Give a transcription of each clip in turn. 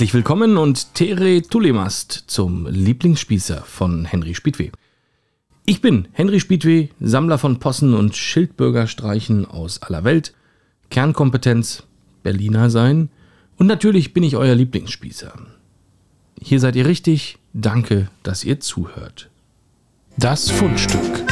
Herzlich willkommen und Tere Tulemast zum Lieblingsspießer von Henry Spiedweh. Ich bin Henry Spiedweh, Sammler von Possen und Schildbürgerstreichen aus aller Welt, Kernkompetenz Berliner sein und natürlich bin ich euer Lieblingsspießer. Hier seid ihr richtig, danke, dass ihr zuhört. Das Fundstück.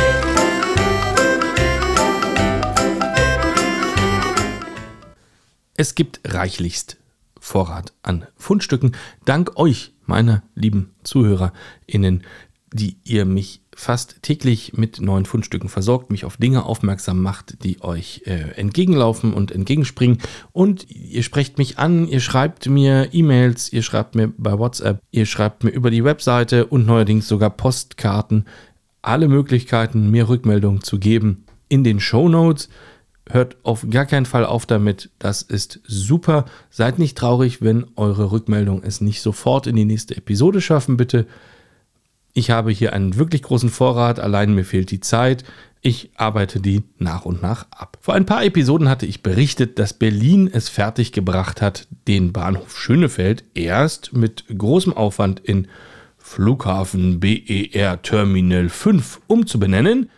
Es gibt reichlichst Vorrat an Fundstücken. Dank euch, meiner lieben ZuhörerInnen, die ihr mich fast täglich mit neuen Fundstücken versorgt, mich auf Dinge aufmerksam macht, die euch äh, entgegenlaufen und entgegenspringen. Und ihr sprecht mich an, ihr schreibt mir E-Mails, ihr schreibt mir bei WhatsApp, ihr schreibt mir über die Webseite und neuerdings sogar Postkarten. Alle Möglichkeiten, mir Rückmeldungen zu geben in den Show Notes. Hört auf gar keinen Fall auf damit. Das ist super. Seid nicht traurig, wenn eure Rückmeldungen es nicht sofort in die nächste Episode schaffen, bitte. Ich habe hier einen wirklich großen Vorrat, allein mir fehlt die Zeit. Ich arbeite die nach und nach ab. Vor ein paar Episoden hatte ich berichtet, dass Berlin es fertiggebracht hat, den Bahnhof Schönefeld erst mit großem Aufwand in Flughafen BER Terminal 5 umzubenennen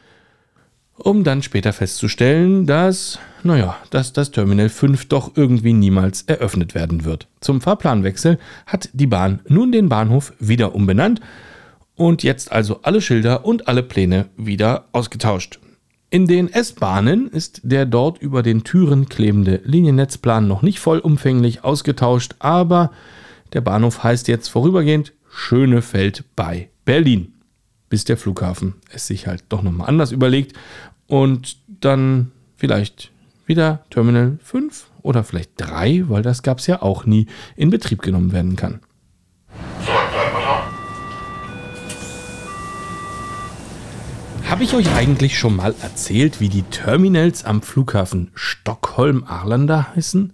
um dann später festzustellen, dass, naja, dass das Terminal 5 doch irgendwie niemals eröffnet werden wird. Zum Fahrplanwechsel hat die Bahn nun den Bahnhof wieder umbenannt und jetzt also alle Schilder und alle Pläne wieder ausgetauscht. In den S-Bahnen ist der dort über den Türen klebende Liniennetzplan noch nicht vollumfänglich ausgetauscht, aber der Bahnhof heißt jetzt vorübergehend Schönefeld bei Berlin bis der Flughafen es sich halt doch nochmal anders überlegt und dann vielleicht wieder Terminal 5 oder vielleicht 3, weil das gab es ja auch nie, in Betrieb genommen werden kann. Habe ich euch eigentlich schon mal erzählt, wie die Terminals am Flughafen Stockholm-Arlanda heißen?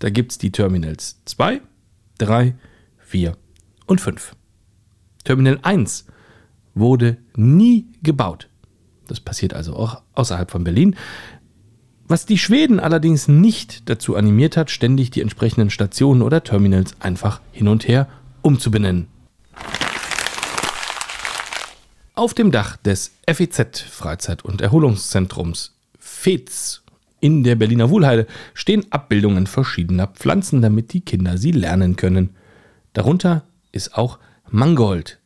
Da gibt es die Terminals 2, 3, 4 und 5. Terminal 1 wurde nie gebaut. Das passiert also auch außerhalb von Berlin. Was die Schweden allerdings nicht dazu animiert hat, ständig die entsprechenden Stationen oder Terminals einfach hin und her umzubenennen. Auf dem Dach des FEZ Freizeit- und Erholungszentrums FEZ in der Berliner Wohlheide stehen Abbildungen verschiedener Pflanzen, damit die Kinder sie lernen können. Darunter ist auch Mangold,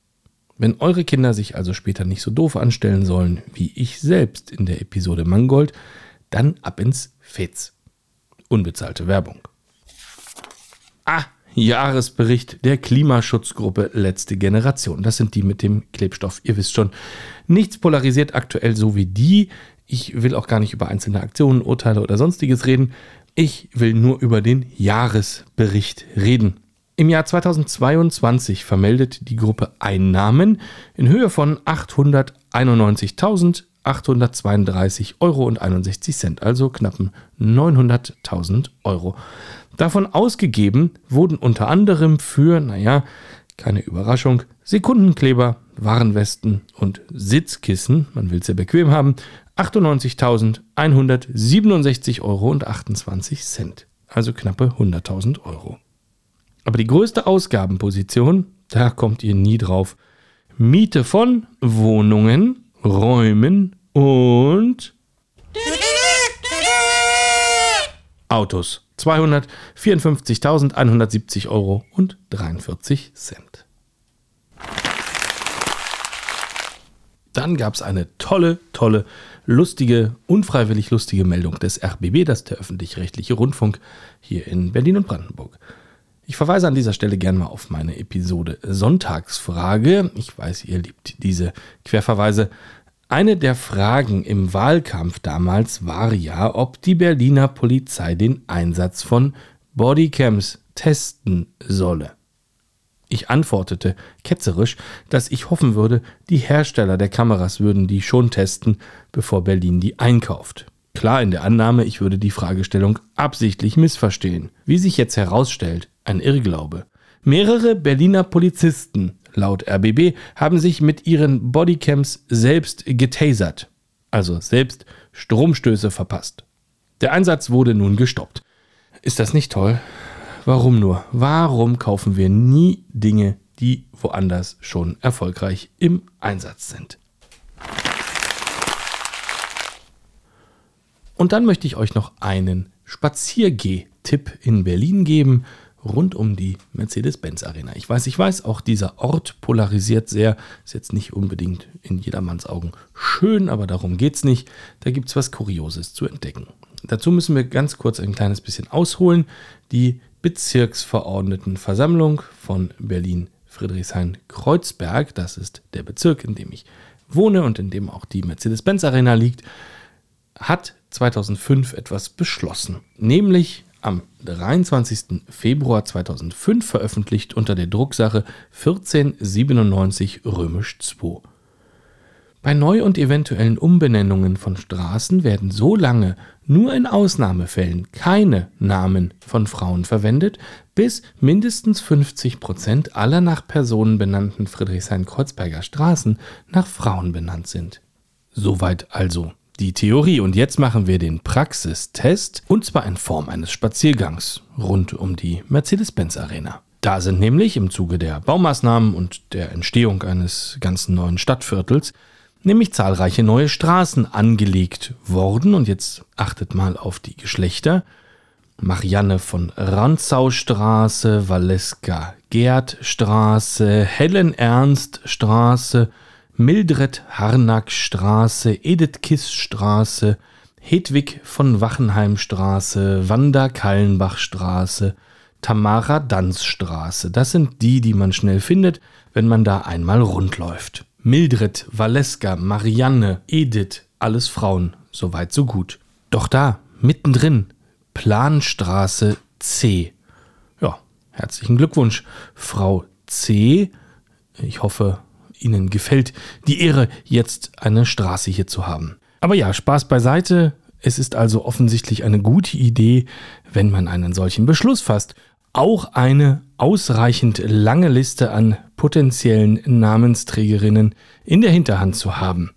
wenn eure Kinder sich also später nicht so doof anstellen sollen, wie ich selbst in der Episode Mangold, dann ab ins Fetz. Unbezahlte Werbung. Ah, Jahresbericht der Klimaschutzgruppe Letzte Generation. Das sind die mit dem Klebstoff. Ihr wisst schon, nichts polarisiert aktuell so wie die. Ich will auch gar nicht über einzelne Aktionen, Urteile oder sonstiges reden. Ich will nur über den Jahresbericht reden. Im Jahr 2022 vermeldet die Gruppe Einnahmen in Höhe von 891.832 Euro und 61 Cent, also knappen 900.000 Euro. Davon ausgegeben wurden unter anderem für, naja, keine Überraschung, Sekundenkleber, Warenwesten und Sitzkissen, man will es ja bequem haben, 98.167 Euro und 28 Cent, also knappe 100.000 Euro. Aber die größte Ausgabenposition, da kommt ihr nie drauf. Miete von Wohnungen, Räumen und Autos. 254.170 Euro und 43 Cent. Dann gab es eine tolle, tolle, lustige, unfreiwillig lustige Meldung des RBB, das ist der öffentlich-rechtliche Rundfunk hier in Berlin und Brandenburg. Ich verweise an dieser Stelle gerne mal auf meine Episode Sonntagsfrage. Ich weiß, ihr liebt diese Querverweise. Eine der Fragen im Wahlkampf damals war ja, ob die Berliner Polizei den Einsatz von Bodycams testen solle. Ich antwortete ketzerisch, dass ich hoffen würde, die Hersteller der Kameras würden die schon testen, bevor Berlin die einkauft. Klar in der Annahme, ich würde die Fragestellung absichtlich missverstehen. Wie sich jetzt herausstellt, ein Irrglaube. Mehrere Berliner Polizisten, laut RBB, haben sich mit ihren Bodycams selbst getasert, also selbst Stromstöße verpasst. Der Einsatz wurde nun gestoppt. Ist das nicht toll? Warum nur? Warum kaufen wir nie Dinge, die woanders schon erfolgreich im Einsatz sind? Und dann möchte ich euch noch einen Spaziergeh-Tipp in Berlin geben rund um die Mercedes-Benz Arena. Ich weiß, ich weiß, auch dieser Ort polarisiert sehr. Ist jetzt nicht unbedingt in jedermanns Augen schön, aber darum geht es nicht. Da gibt es was Kurioses zu entdecken. Dazu müssen wir ganz kurz ein kleines bisschen ausholen. Die Bezirksverordnetenversammlung von Berlin Friedrichshain-Kreuzberg, das ist der Bezirk, in dem ich wohne und in dem auch die Mercedes-Benz Arena liegt, hat 2005 etwas beschlossen, nämlich am 23. Februar 2005 veröffentlicht unter der Drucksache 1497 römisch 2. Bei Neu- und eventuellen Umbenennungen von Straßen werden so lange nur in Ausnahmefällen keine Namen von Frauen verwendet, bis mindestens 50 Prozent aller nach Personen benannten Friedrichshain-Kreuzberger Straßen nach Frauen benannt sind. Soweit also die Theorie. Und jetzt machen wir den Praxistest, und zwar in Form eines Spaziergangs rund um die Mercedes-Benz Arena. Da sind nämlich im Zuge der Baumaßnahmen und der Entstehung eines ganzen neuen Stadtviertels nämlich zahlreiche neue Straßen angelegt worden. Und jetzt achtet mal auf die Geschlechter. Marianne von Ranzau-Straße, Valeska Gerd-Straße, Helen Ernst-Straße, Mildred Harnack-Straße, Edith Kiss-Straße, Hedwig von Wachenheim-Straße, Wanda Kallenbach-Straße, Tamara Danz-Straße. Das sind die, die man schnell findet, wenn man da einmal rundläuft. Mildred, Valeska, Marianne, Edith, alles Frauen, soweit so gut. Doch da, mittendrin, Planstraße C. Ja, herzlichen Glückwunsch, Frau C. Ich hoffe, Ihnen gefällt die Ehre, jetzt eine Straße hier zu haben. Aber ja, Spaß beiseite. Es ist also offensichtlich eine gute Idee, wenn man einen solchen Beschluss fasst, auch eine ausreichend lange Liste an potenziellen Namensträgerinnen in der Hinterhand zu haben.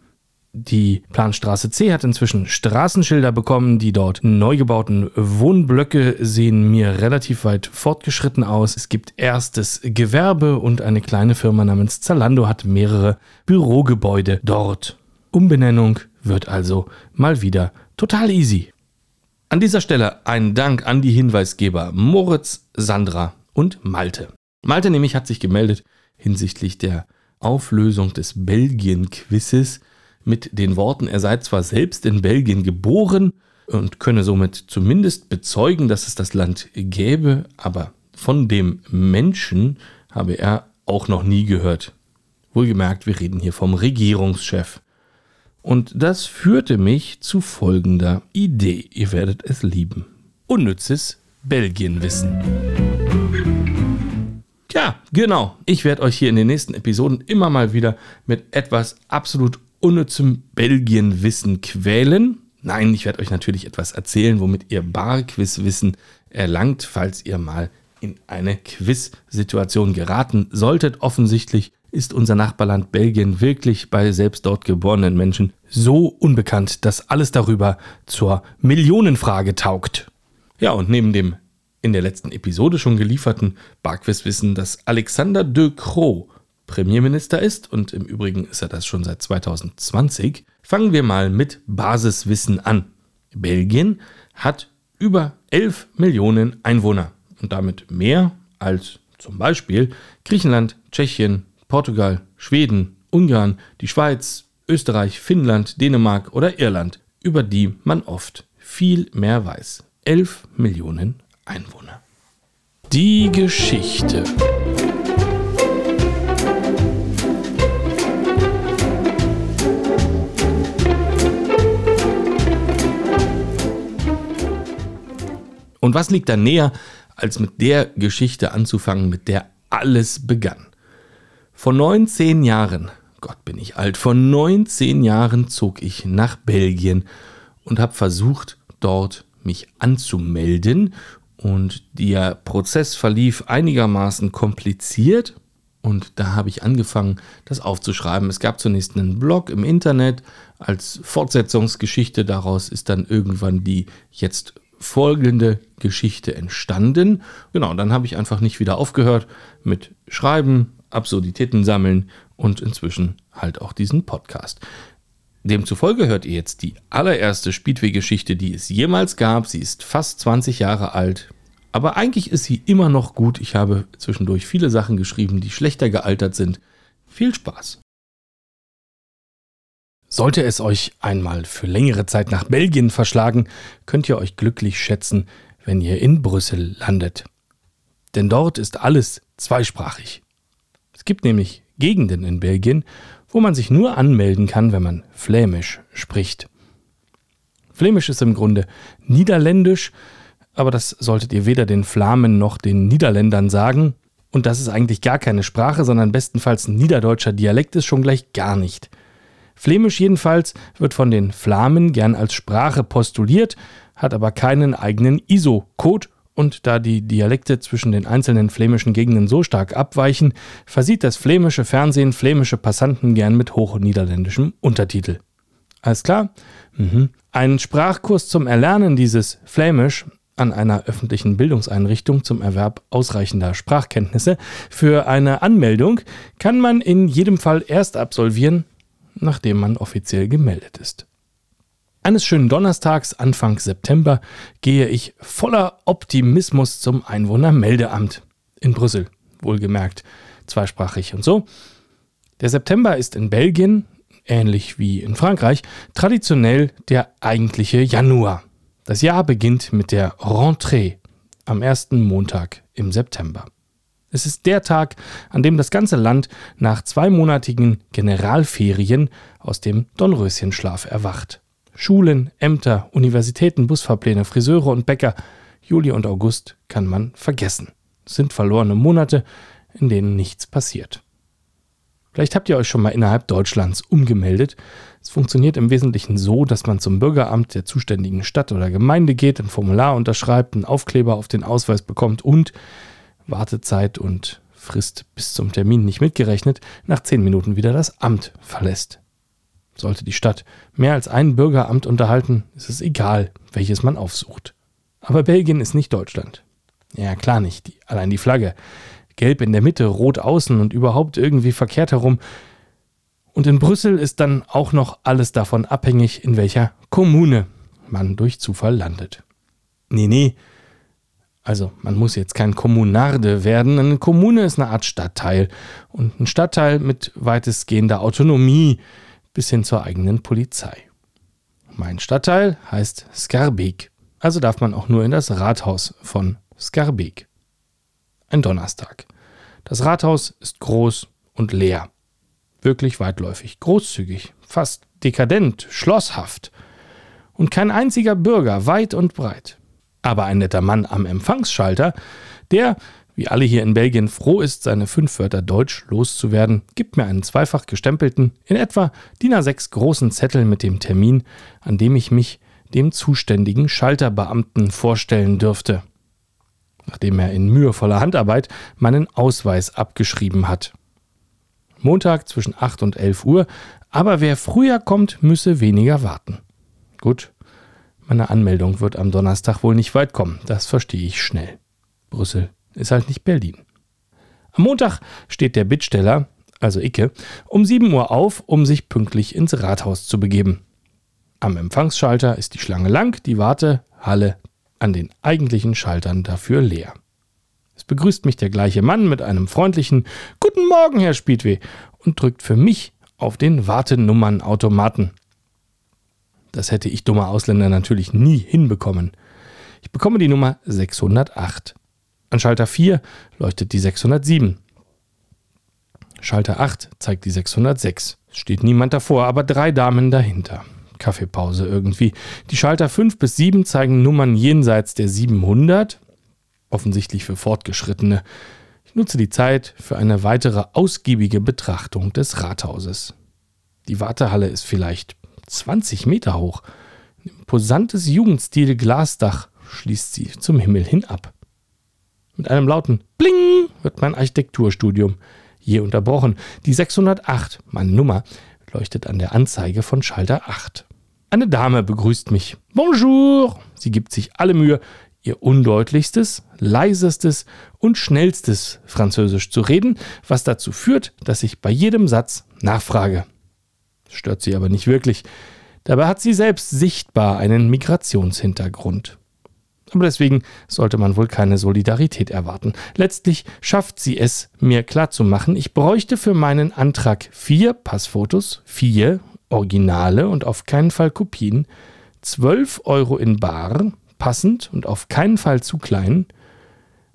Die Planstraße C hat inzwischen Straßenschilder bekommen. Die dort neu gebauten Wohnblöcke sehen mir relativ weit fortgeschritten aus. Es gibt erstes Gewerbe und eine kleine Firma namens Zalando hat mehrere Bürogebäude dort. Umbenennung wird also mal wieder total easy. An dieser Stelle ein Dank an die Hinweisgeber Moritz, Sandra und Malte. Malte nämlich hat sich gemeldet hinsichtlich der Auflösung des Belgien-Quizzes mit den Worten, er sei zwar selbst in Belgien geboren und könne somit zumindest bezeugen, dass es das Land gäbe, aber von dem Menschen habe er auch noch nie gehört. Wohlgemerkt, wir reden hier vom Regierungschef. Und das führte mich zu folgender Idee. Ihr werdet es lieben. Unnützes Belgienwissen. Tja, genau. Ich werde euch hier in den nächsten Episoden immer mal wieder mit etwas absolut unnützem Belgien-Wissen quälen. Nein, ich werde euch natürlich etwas erzählen, womit ihr Barquiz-Wissen erlangt, falls ihr mal in eine Quiz-Situation geraten solltet. Offensichtlich ist unser Nachbarland Belgien wirklich bei selbst dort geborenen Menschen so unbekannt, dass alles darüber zur Millionenfrage taugt. Ja, und neben dem in der letzten Episode schon gelieferten Barquiz-Wissen, dass Alexander de Croo Premierminister ist, und im Übrigen ist er das schon seit 2020, fangen wir mal mit Basiswissen an. Belgien hat über 11 Millionen Einwohner und damit mehr als zum Beispiel Griechenland, Tschechien, Portugal, Schweden, Ungarn, die Schweiz, Österreich, Finnland, Dänemark oder Irland, über die man oft viel mehr weiß. 11 Millionen Einwohner. Die Geschichte. Und was liegt da näher, als mit der Geschichte anzufangen, mit der alles begann? Vor 19 Jahren, Gott bin ich alt, vor 19 Jahren zog ich nach Belgien und habe versucht, dort mich anzumelden. Und der Prozess verlief einigermaßen kompliziert. Und da habe ich angefangen, das aufzuschreiben. Es gab zunächst einen Blog im Internet. Als Fortsetzungsgeschichte daraus ist dann irgendwann die jetzt folgende Geschichte entstanden. Genau, dann habe ich einfach nicht wieder aufgehört mit Schreiben, Absurditäten sammeln und inzwischen halt auch diesen Podcast. Demzufolge hört ihr jetzt die allererste Speedway-Geschichte, die es jemals gab. Sie ist fast 20 Jahre alt. Aber eigentlich ist sie immer noch gut. Ich habe zwischendurch viele Sachen geschrieben, die schlechter gealtert sind. Viel Spaß. Sollte es euch einmal für längere Zeit nach Belgien verschlagen, könnt ihr euch glücklich schätzen, wenn ihr in Brüssel landet. Denn dort ist alles zweisprachig. Es gibt nämlich Gegenden in Belgien, wo man sich nur anmelden kann, wenn man Flämisch spricht. Flämisch ist im Grunde Niederländisch, aber das solltet ihr weder den Flamen noch den Niederländern sagen. Und das ist eigentlich gar keine Sprache, sondern bestenfalls ein niederdeutscher Dialekt ist schon gleich gar nicht. Flämisch jedenfalls wird von den Flamen gern als Sprache postuliert, hat aber keinen eigenen ISO-Code und da die Dialekte zwischen den einzelnen flämischen Gegenden so stark abweichen, versieht das flämische Fernsehen flämische Passanten gern mit hochniederländischem Untertitel. Alles klar? Mhm. Ein Sprachkurs zum Erlernen dieses Flämisch an einer öffentlichen Bildungseinrichtung zum Erwerb ausreichender Sprachkenntnisse für eine Anmeldung kann man in jedem Fall erst absolvieren, nachdem man offiziell gemeldet ist. Eines schönen Donnerstags Anfang September gehe ich voller Optimismus zum Einwohnermeldeamt in Brüssel, wohlgemerkt, zweisprachig und so. Der September ist in Belgien, ähnlich wie in Frankreich, traditionell der eigentliche Januar. Das Jahr beginnt mit der Rentrée am ersten Montag im September. Es ist der Tag, an dem das ganze Land nach zweimonatigen Generalferien aus dem Dornröschenschlaf erwacht. Schulen, Ämter, Universitäten, Busfahrpläne, Friseure und Bäcker. Juli und August kann man vergessen. Es sind verlorene Monate, in denen nichts passiert. Vielleicht habt ihr euch schon mal innerhalb Deutschlands umgemeldet. Es funktioniert im Wesentlichen so, dass man zum Bürgeramt der zuständigen Stadt oder Gemeinde geht, ein Formular unterschreibt, einen Aufkleber auf den Ausweis bekommt und Wartezeit und Frist bis zum Termin nicht mitgerechnet, nach zehn Minuten wieder das Amt verlässt. Sollte die Stadt mehr als ein Bürgeramt unterhalten, ist es egal, welches man aufsucht. Aber Belgien ist nicht Deutschland. Ja, klar nicht. Die, allein die Flagge. Gelb in der Mitte, rot außen und überhaupt irgendwie verkehrt herum. Und in Brüssel ist dann auch noch alles davon abhängig, in welcher Kommune man durch Zufall landet. Nee, nee. Also, man muss jetzt kein Kommunarde werden. Eine Kommune ist eine Art Stadtteil. Und ein Stadtteil mit weitestgehender Autonomie bis hin zur eigenen Polizei. Mein Stadtteil heißt Skarbek, also darf man auch nur in das Rathaus von Skarbek. Ein Donnerstag. Das Rathaus ist groß und leer. Wirklich weitläufig, großzügig, fast dekadent, schlosshaft. Und kein einziger Bürger, weit und breit. Aber ein netter Mann am Empfangsschalter, der wie alle hier in Belgien froh ist, seine fünf Wörter Deutsch loszuwerden, gibt mir einen zweifach gestempelten, in etwa DIN A6 großen Zettel mit dem Termin, an dem ich mich dem zuständigen Schalterbeamten vorstellen dürfte, nachdem er in mühevoller Handarbeit meinen Ausweis abgeschrieben hat. Montag zwischen 8 und 11 Uhr, aber wer früher kommt, müsse weniger warten. Gut, meine Anmeldung wird am Donnerstag wohl nicht weit kommen, das verstehe ich schnell. Brüssel ist halt nicht Berlin. Am Montag steht der Bittsteller, also Icke, um 7 Uhr auf, um sich pünktlich ins Rathaus zu begeben. Am Empfangsschalter ist die Schlange lang, die Wartehalle an den eigentlichen Schaltern dafür leer. Es begrüßt mich der gleiche Mann mit einem freundlichen Guten Morgen, Herr Speedway, und drückt für mich auf den Wartenummernautomaten. Das hätte ich dummer Ausländer natürlich nie hinbekommen. Ich bekomme die Nummer 608. An Schalter 4 leuchtet die 607. Schalter 8 zeigt die 606. Es steht niemand davor, aber drei Damen dahinter. Kaffeepause irgendwie. Die Schalter 5 bis 7 zeigen Nummern jenseits der 700, offensichtlich für Fortgeschrittene. Ich nutze die Zeit für eine weitere ausgiebige Betrachtung des Rathauses. Die Wartehalle ist vielleicht 20 Meter hoch. Ein imposantes Jugendstil Glasdach schließt sie zum Himmel hin ab. Mit einem lauten Bling wird mein Architekturstudium je unterbrochen. Die 608, meine Nummer, leuchtet an der Anzeige von Schalter 8. Eine Dame begrüßt mich. Bonjour! Sie gibt sich alle Mühe, ihr undeutlichstes, leisestes und schnellstes Französisch zu reden, was dazu führt, dass ich bei jedem Satz nachfrage. Stört sie aber nicht wirklich. Dabei hat sie selbst sichtbar einen Migrationshintergrund. Aber deswegen sollte man wohl keine Solidarität erwarten. Letztlich schafft sie es, mir klarzumachen, ich bräuchte für meinen Antrag vier Passfotos, vier Originale und auf keinen Fall Kopien, zwölf Euro in Bar, passend und auf keinen Fall zu klein,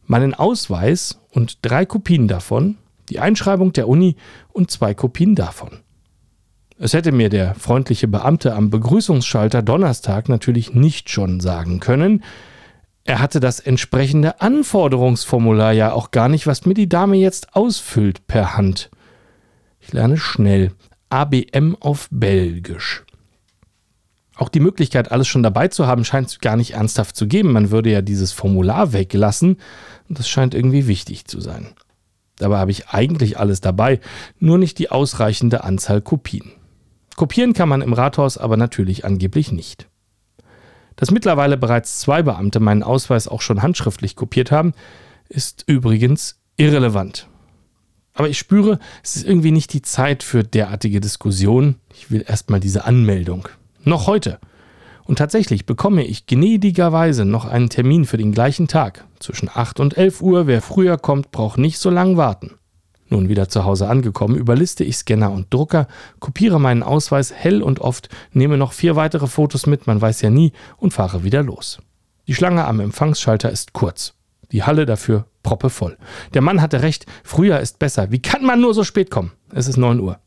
meinen Ausweis und drei Kopien davon, die Einschreibung der Uni und zwei Kopien davon. Es hätte mir der freundliche Beamte am Begrüßungsschalter Donnerstag natürlich nicht schon sagen können. Er hatte das entsprechende Anforderungsformular ja auch gar nicht, was mir die Dame jetzt ausfüllt per Hand. Ich lerne schnell. ABM auf Belgisch. Auch die Möglichkeit, alles schon dabei zu haben, scheint es gar nicht ernsthaft zu geben. Man würde ja dieses Formular weglassen und das scheint irgendwie wichtig zu sein. Dabei habe ich eigentlich alles dabei, nur nicht die ausreichende Anzahl Kopien. Kopieren kann man im Rathaus aber natürlich angeblich nicht. Dass mittlerweile bereits zwei Beamte meinen Ausweis auch schon handschriftlich kopiert haben, ist übrigens irrelevant. Aber ich spüre, es ist irgendwie nicht die Zeit für derartige Diskussionen. Ich will erstmal diese Anmeldung. Noch heute. Und tatsächlich bekomme ich gnädigerweise noch einen Termin für den gleichen Tag. Zwischen 8 und 11 Uhr. Wer früher kommt, braucht nicht so lang warten. Nun wieder zu Hause angekommen, überliste ich Scanner und Drucker, kopiere meinen Ausweis hell und oft, nehme noch vier weitere Fotos mit, man weiß ja nie, und fahre wieder los. Die Schlange am Empfangsschalter ist kurz. Die Halle dafür proppevoll. Der Mann hatte recht, früher ist besser. Wie kann man nur so spät kommen? Es ist 9 Uhr.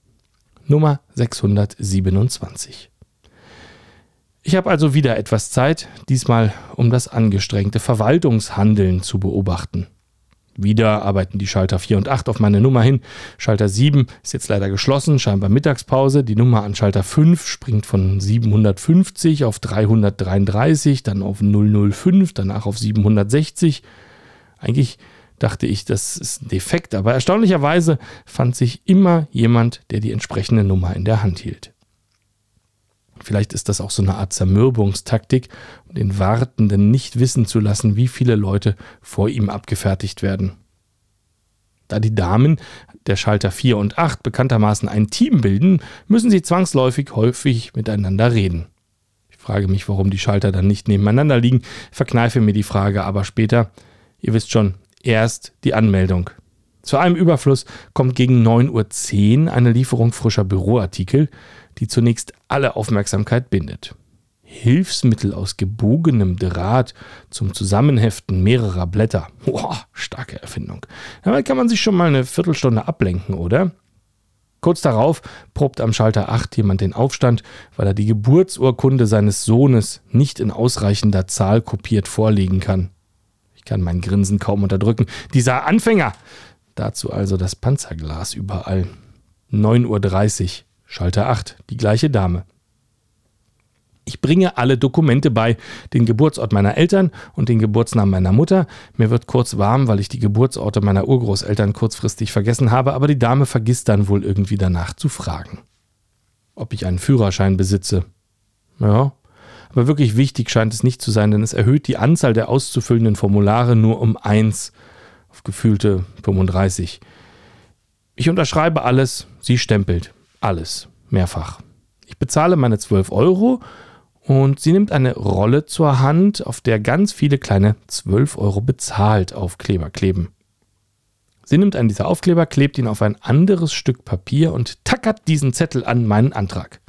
Nummer 627. Ich habe also wieder etwas Zeit, diesmal um das angestrengte Verwaltungshandeln zu beobachten. Wieder arbeiten die Schalter 4 und 8 auf meine Nummer hin. Schalter 7 ist jetzt leider geschlossen, scheinbar Mittagspause. Die Nummer an Schalter 5 springt von 750 auf 333, dann auf 005, danach auf 760. Eigentlich dachte ich, das ist ein Defekt, aber erstaunlicherweise fand sich immer jemand, der die entsprechende Nummer in der Hand hielt. Vielleicht ist das auch so eine Art Zermürbungstaktik, den Wartenden nicht wissen zu lassen, wie viele Leute vor ihm abgefertigt werden. Da die Damen der Schalter 4 und 8 bekanntermaßen ein Team bilden, müssen sie zwangsläufig häufig miteinander reden. Ich frage mich, warum die Schalter dann nicht nebeneinander liegen, verkneife mir die Frage aber später. Ihr wisst schon, erst die Anmeldung. Zu einem Überfluss kommt gegen 9.10 Uhr eine Lieferung frischer Büroartikel, die zunächst alle Aufmerksamkeit bindet. Hilfsmittel aus gebogenem Draht zum Zusammenheften mehrerer Blätter. Boah, starke Erfindung. Damit kann man sich schon mal eine Viertelstunde ablenken, oder? Kurz darauf probt am Schalter 8 jemand den Aufstand, weil er die Geburtsurkunde seines Sohnes nicht in ausreichender Zahl kopiert vorlegen kann. Ich kann mein Grinsen kaum unterdrücken. Dieser Anfänger! Dazu also das Panzerglas überall. 9.30 Uhr. Schalter 8, die gleiche Dame. Ich bringe alle Dokumente bei, den Geburtsort meiner Eltern und den Geburtsnamen meiner Mutter. Mir wird kurz warm, weil ich die Geburtsorte meiner Urgroßeltern kurzfristig vergessen habe, aber die Dame vergisst dann wohl irgendwie danach zu fragen. Ob ich einen Führerschein besitze. Ja, aber wirklich wichtig scheint es nicht zu sein, denn es erhöht die Anzahl der auszufüllenden Formulare nur um 1 auf gefühlte 35. Ich unterschreibe alles, sie stempelt. Alles. Mehrfach. Ich bezahle meine 12 Euro und sie nimmt eine Rolle zur Hand, auf der ganz viele kleine 12 Euro bezahlt Aufkleber kleben. Sie nimmt einen dieser Aufkleber, klebt ihn auf ein anderes Stück Papier und tackert diesen Zettel an meinen Antrag.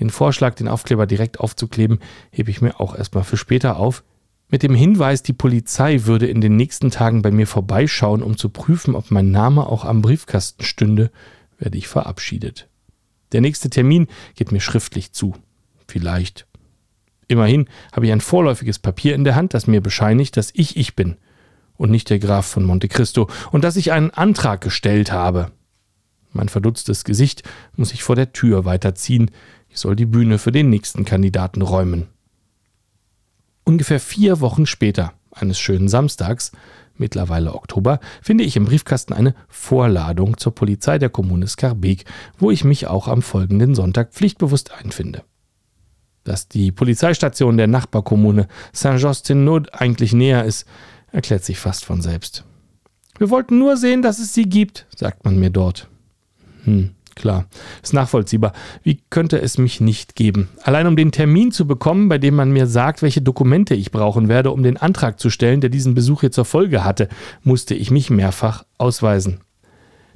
Den Vorschlag, den Aufkleber direkt aufzukleben, hebe ich mir auch erstmal für später auf. Mit dem Hinweis, die Polizei würde in den nächsten Tagen bei mir vorbeischauen, um zu prüfen, ob mein Name auch am Briefkasten stünde, werde ich verabschiedet. Der nächste Termin geht mir schriftlich zu. Vielleicht. Immerhin habe ich ein vorläufiges Papier in der Hand, das mir bescheinigt, dass ich ich bin und nicht der Graf von Monte Cristo und dass ich einen Antrag gestellt habe. Mein verdutztes Gesicht muss ich vor der Tür weiterziehen. Ich soll die Bühne für den nächsten Kandidaten räumen. Ungefähr vier Wochen später, eines schönen Samstags, mittlerweile Oktober, finde ich im Briefkasten eine Vorladung zur Polizei der Kommune Skarbek, wo ich mich auch am folgenden Sonntag pflichtbewusst einfinde. Dass die Polizeistation der Nachbarkommune Saint-Justin-Nod eigentlich näher ist, erklärt sich fast von selbst. Wir wollten nur sehen, dass es sie gibt, sagt man mir dort. Hm, klar, ist nachvollziehbar. Wie könnte es mich nicht geben? Allein um den Termin zu bekommen, bei dem man mir sagt, welche Dokumente ich brauchen werde, um den Antrag zu stellen, der diesen Besuch hier zur Folge hatte, musste ich mich mehrfach ausweisen.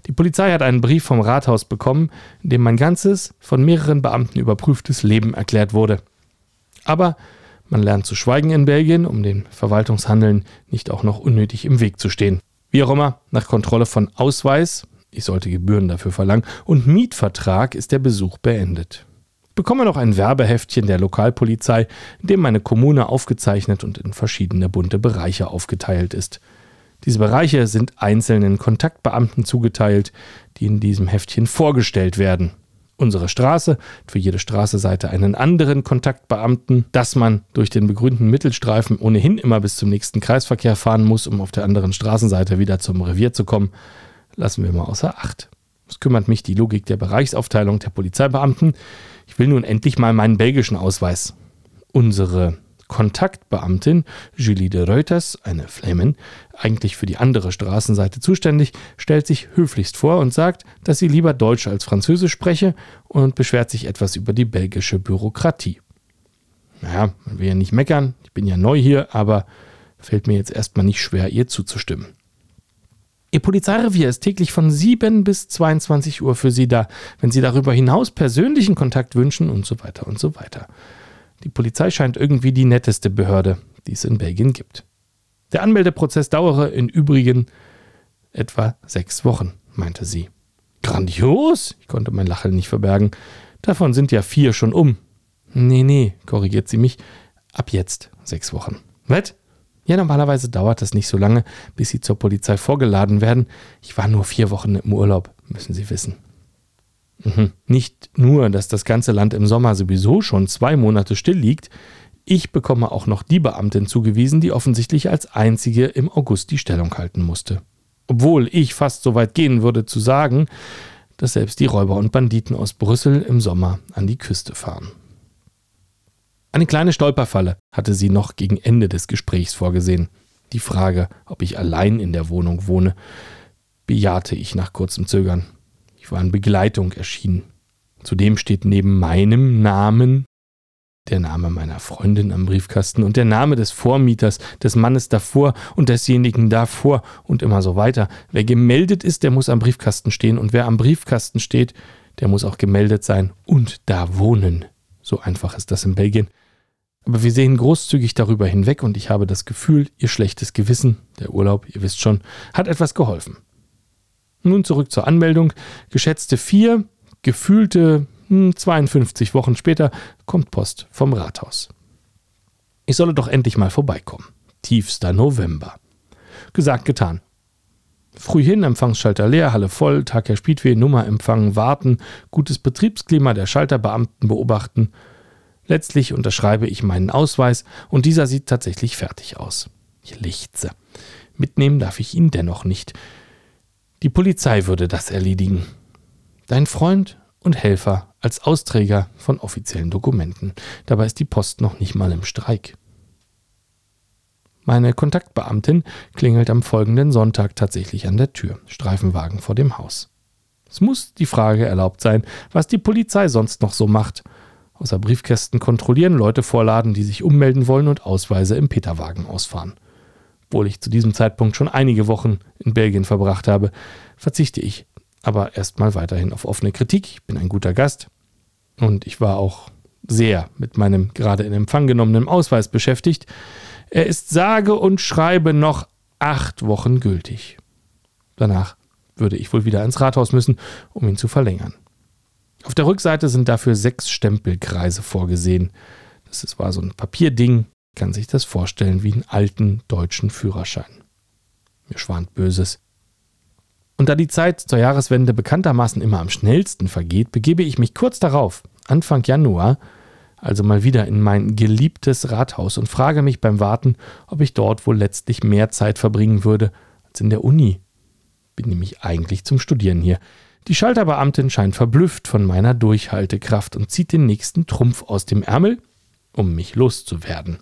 Die Polizei hat einen Brief vom Rathaus bekommen, in dem mein ganzes, von mehreren Beamten überprüftes Leben erklärt wurde. Aber man lernt zu schweigen in Belgien, um den Verwaltungshandeln nicht auch noch unnötig im Weg zu stehen. Wie auch immer, nach Kontrolle von Ausweis, ich sollte Gebühren dafür verlangen, und Mietvertrag ist der Besuch beendet. Ich bekomme noch ein Werbeheftchen der Lokalpolizei, in dem meine Kommune aufgezeichnet und in verschiedene bunte Bereiche aufgeteilt ist. Diese Bereiche sind einzelnen Kontaktbeamten zugeteilt, die in diesem Heftchen vorgestellt werden. Unsere Straße hat für jede Straßeseite einen anderen Kontaktbeamten, dass man durch den begrünten Mittelstreifen ohnehin immer bis zum nächsten Kreisverkehr fahren muss, um auf der anderen Straßenseite wieder zum Revier zu kommen, lassen wir mal außer Acht. Es kümmert mich die Logik der Bereichsaufteilung der Polizeibeamten. Ich will nun endlich mal meinen belgischen Ausweis. Unsere Kontaktbeamtin Julie de Reuters, eine Flamin, eigentlich für die andere Straßenseite zuständig, stellt sich höflichst vor und sagt, dass sie lieber Deutsch als Französisch spreche und beschwert sich etwas über die belgische Bürokratie. Naja, man will ja nicht meckern, ich bin ja neu hier, aber fällt mir jetzt erstmal nicht schwer, ihr zuzustimmen. Ihr Polizeirevier ist täglich von 7 bis 22 Uhr für Sie da, wenn Sie darüber hinaus persönlichen Kontakt wünschen und so weiter und so weiter. Die Polizei scheint irgendwie die netteste Behörde, die es in Belgien gibt. Der Anmeldeprozess dauere im Übrigen etwa sechs Wochen, meinte sie. Grandios! Ich konnte mein Lachen nicht verbergen. Davon sind ja vier schon um. Nee, nee, korrigiert sie mich. Ab jetzt sechs Wochen. Was? Ja, normalerweise dauert das nicht so lange, bis sie zur Polizei vorgeladen werden. Ich war nur vier Wochen im Urlaub, müssen Sie wissen. Mhm. Nicht nur, dass das ganze Land im Sommer sowieso schon zwei Monate still liegt, ich bekomme auch noch die Beamtin zugewiesen, die offensichtlich als einzige im August die Stellung halten musste. Obwohl ich fast so weit gehen würde zu sagen, dass selbst die Räuber und Banditen aus Brüssel im Sommer an die Küste fahren. Eine kleine Stolperfalle hatte sie noch gegen Ende des Gesprächs vorgesehen. Die Frage, ob ich allein in der Wohnung wohne, bejahte ich nach kurzem Zögern. Ich war in Begleitung erschienen. Zudem steht neben meinem Namen der Name meiner Freundin am Briefkasten und der Name des Vormieters, des Mannes davor und desjenigen davor und immer so weiter. Wer gemeldet ist, der muss am Briefkasten stehen und wer am Briefkasten steht, der muss auch gemeldet sein und da wohnen. So einfach ist das in Belgien. Aber wir sehen großzügig darüber hinweg und ich habe das Gefühl, ihr schlechtes Gewissen, der Urlaub, ihr wisst schon, hat etwas geholfen. Nun zurück zur Anmeldung. Geschätzte vier, gefühlte 52 hm, Wochen später kommt Post vom Rathaus. Ich solle doch endlich mal vorbeikommen. Tiefster November. Gesagt, getan. Früh hin, Empfangsschalter leer, Halle voll, Tag Herr Spiedweh, Nummer empfangen, warten, gutes Betriebsklima der Schalterbeamten beobachten. Letztlich unterschreibe ich meinen Ausweis und dieser sieht tatsächlich fertig aus. Ich lichtse. Mitnehmen darf ich ihn dennoch nicht. Die Polizei würde das erledigen. Dein Freund und Helfer als Austräger von offiziellen Dokumenten. Dabei ist die Post noch nicht mal im Streik. Meine Kontaktbeamtin klingelt am folgenden Sonntag tatsächlich an der Tür, Streifenwagen vor dem Haus. Es muss die Frage erlaubt sein, was die Polizei sonst noch so macht. Außer Briefkästen kontrollieren, Leute vorladen, die sich ummelden wollen und Ausweise im Peterwagen ausfahren obwohl ich zu diesem Zeitpunkt schon einige Wochen in Belgien verbracht habe, verzichte ich aber erstmal weiterhin auf offene Kritik. Ich bin ein guter Gast und ich war auch sehr mit meinem gerade in Empfang genommenen Ausweis beschäftigt. Er ist sage und schreibe noch acht Wochen gültig. Danach würde ich wohl wieder ins Rathaus müssen, um ihn zu verlängern. Auf der Rückseite sind dafür sechs Stempelkreise vorgesehen. Das war so ein Papierding, kann sich das vorstellen wie einen alten deutschen Führerschein. Mir schwant Böses. Und da die Zeit zur Jahreswende bekanntermaßen immer am schnellsten vergeht, begebe ich mich kurz darauf, Anfang Januar, also mal wieder in mein geliebtes Rathaus und frage mich beim Warten, ob ich dort wohl letztlich mehr Zeit verbringen würde als in der Uni. Bin nämlich eigentlich zum Studieren hier. Die Schalterbeamtin scheint verblüfft von meiner Durchhaltekraft und zieht den nächsten Trumpf aus dem Ärmel, um mich loszuwerden.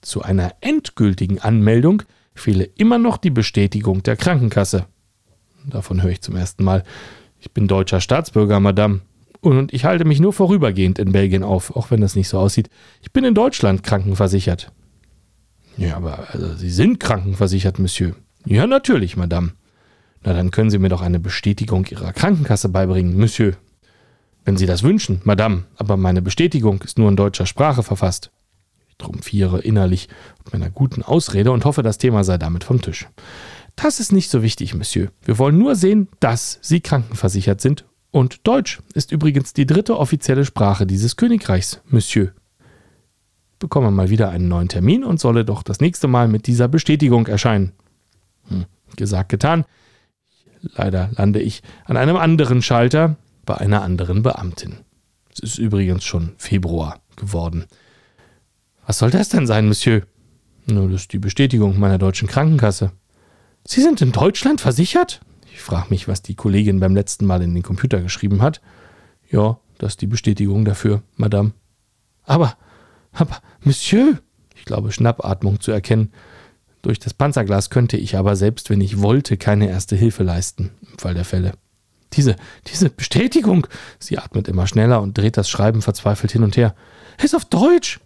Zu einer endgültigen Anmeldung fehle immer noch die Bestätigung der Krankenkasse. Davon höre ich zum ersten Mal. Ich bin deutscher Staatsbürger, Madame. Und ich halte mich nur vorübergehend in Belgien auf, auch wenn das nicht so aussieht. Ich bin in Deutschland krankenversichert. Ja, aber also, Sie sind krankenversichert, Monsieur. Ja, natürlich, Madame. Na, dann können Sie mir doch eine Bestätigung Ihrer Krankenkasse beibringen, Monsieur. Wenn Sie das wünschen, Madame, aber meine Bestätigung ist nur in deutscher Sprache verfasst. Ich trumpfiere innerlich mit meiner guten Ausrede und hoffe, das Thema sei damit vom Tisch. Das ist nicht so wichtig, Monsieur. Wir wollen nur sehen, dass Sie krankenversichert sind. Und Deutsch ist übrigens die dritte offizielle Sprache dieses Königreichs, Monsieur. Bekomme mal wieder einen neuen Termin und solle doch das nächste Mal mit dieser Bestätigung erscheinen. Hm, gesagt, getan. Leider lande ich an einem anderen Schalter bei einer anderen Beamtin. Es ist übrigens schon Februar geworden. Was soll das denn sein, Monsieur? Nur das ist die Bestätigung meiner deutschen Krankenkasse. Sie sind in Deutschland versichert? Ich frage mich, was die Kollegin beim letzten Mal in den Computer geschrieben hat. Ja, das ist die Bestätigung dafür, Madame. Aber, aber, Monsieur, ich glaube, Schnappatmung zu erkennen. Durch das Panzerglas könnte ich aber selbst, wenn ich wollte, keine erste Hilfe leisten, im Fall der Fälle. Diese, diese Bestätigung. Sie atmet immer schneller und dreht das Schreiben verzweifelt hin und her. Ist auf Deutsch.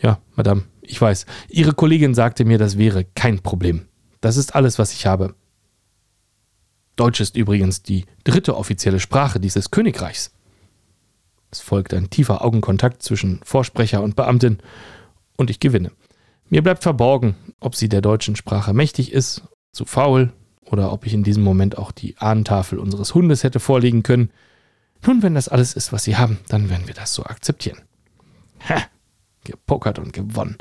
Ja, Madame, ich weiß. Ihre Kollegin sagte mir, das wäre kein Problem. Das ist alles, was ich habe. Deutsch ist übrigens die dritte offizielle Sprache dieses Königreichs. Es folgt ein tiefer Augenkontakt zwischen Vorsprecher und Beamtin und ich gewinne. Mir bleibt verborgen, ob sie der deutschen Sprache mächtig ist, zu faul oder ob ich in diesem Moment auch die Ahnentafel unseres Hundes hätte vorlegen können. Nun, wenn das alles ist, was sie haben, dann werden wir das so akzeptieren. Ha! Gepokert und gewonnen.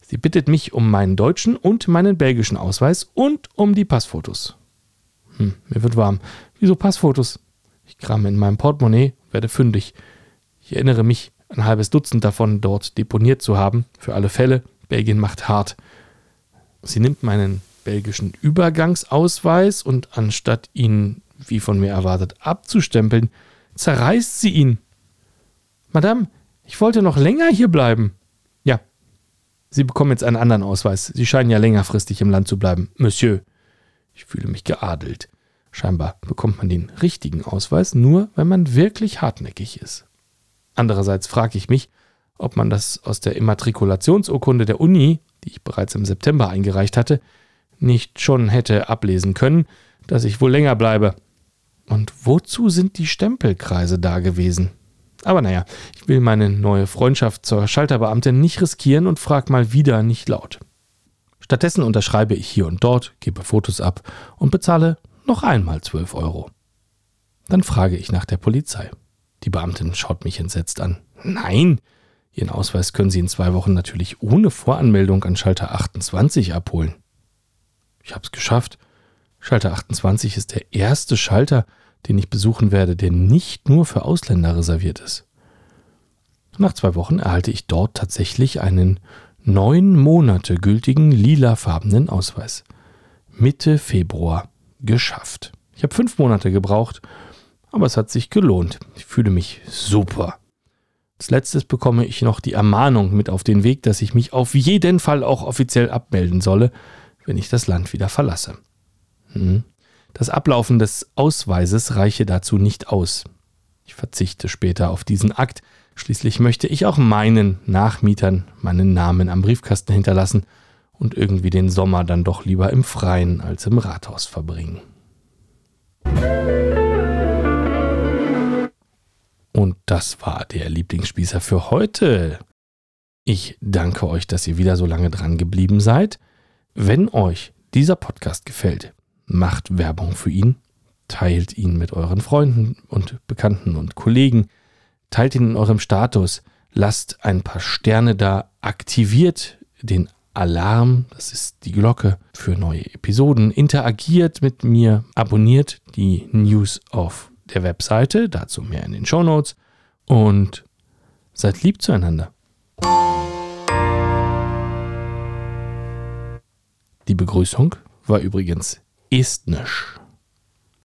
Sie bittet mich um meinen deutschen und meinen belgischen Ausweis und um die Passfotos. Hm, mir wird warm. Wieso Passfotos? Ich krame in meinem Portemonnaie, werde fündig. Ich erinnere mich, ein halbes Dutzend davon dort deponiert zu haben, für alle Fälle, Belgien macht hart. Sie nimmt meinen belgischen Übergangsausweis und anstatt ihn, wie von mir erwartet, abzustempeln, zerreißt sie ihn. Madame, ich wollte noch länger hier bleiben. Ja. Sie bekommen jetzt einen anderen Ausweis. Sie scheinen ja längerfristig im Land zu bleiben. Monsieur. Ich fühle mich geadelt. Scheinbar bekommt man den richtigen Ausweis nur, wenn man wirklich hartnäckig ist. Andererseits frage ich mich, ob man das aus der Immatrikulationsurkunde der Uni, die ich bereits im September eingereicht hatte, nicht schon hätte ablesen können, dass ich wohl länger bleibe. Und wozu sind die Stempelkreise da gewesen? Aber naja, ich will meine neue Freundschaft zur Schalterbeamtin nicht riskieren und frag mal wieder nicht laut. Stattdessen unterschreibe ich hier und dort, gebe Fotos ab und bezahle noch einmal 12 Euro. Dann frage ich nach der Polizei. Die Beamtin schaut mich entsetzt an. Nein, Ihren Ausweis können Sie in zwei Wochen natürlich ohne Voranmeldung an Schalter 28 abholen. Ich habe es geschafft. Schalter 28 ist der erste Schalter, den ich besuchen werde, der nicht nur für Ausländer reserviert ist. Nach zwei Wochen erhalte ich dort tatsächlich einen neun Monate gültigen lilafarbenen Ausweis. Mitte Februar geschafft. Ich habe fünf Monate gebraucht, aber es hat sich gelohnt. Ich fühle mich super. Als letztes bekomme ich noch die Ermahnung mit auf den Weg, dass ich mich auf jeden Fall auch offiziell abmelden solle, wenn ich das Land wieder verlasse. Hm. Das Ablaufen des Ausweises reiche dazu nicht aus. Ich verzichte später auf diesen Akt, schließlich möchte ich auch meinen Nachmietern meinen Namen am Briefkasten hinterlassen und irgendwie den Sommer dann doch lieber im Freien als im Rathaus verbringen. Und das war der Lieblingsspießer für heute. Ich danke euch, dass ihr wieder so lange dran geblieben seid. Wenn euch dieser Podcast gefällt, macht Werbung für ihn, teilt ihn mit euren Freunden und Bekannten und Kollegen, teilt ihn in eurem Status, lasst ein paar Sterne da, aktiviert den Alarm, das ist die Glocke für neue Episoden, interagiert mit mir, abonniert die News auf der Webseite, dazu mehr in den Show Notes und seid lieb zueinander. Die Begrüßung war übrigens estnisch.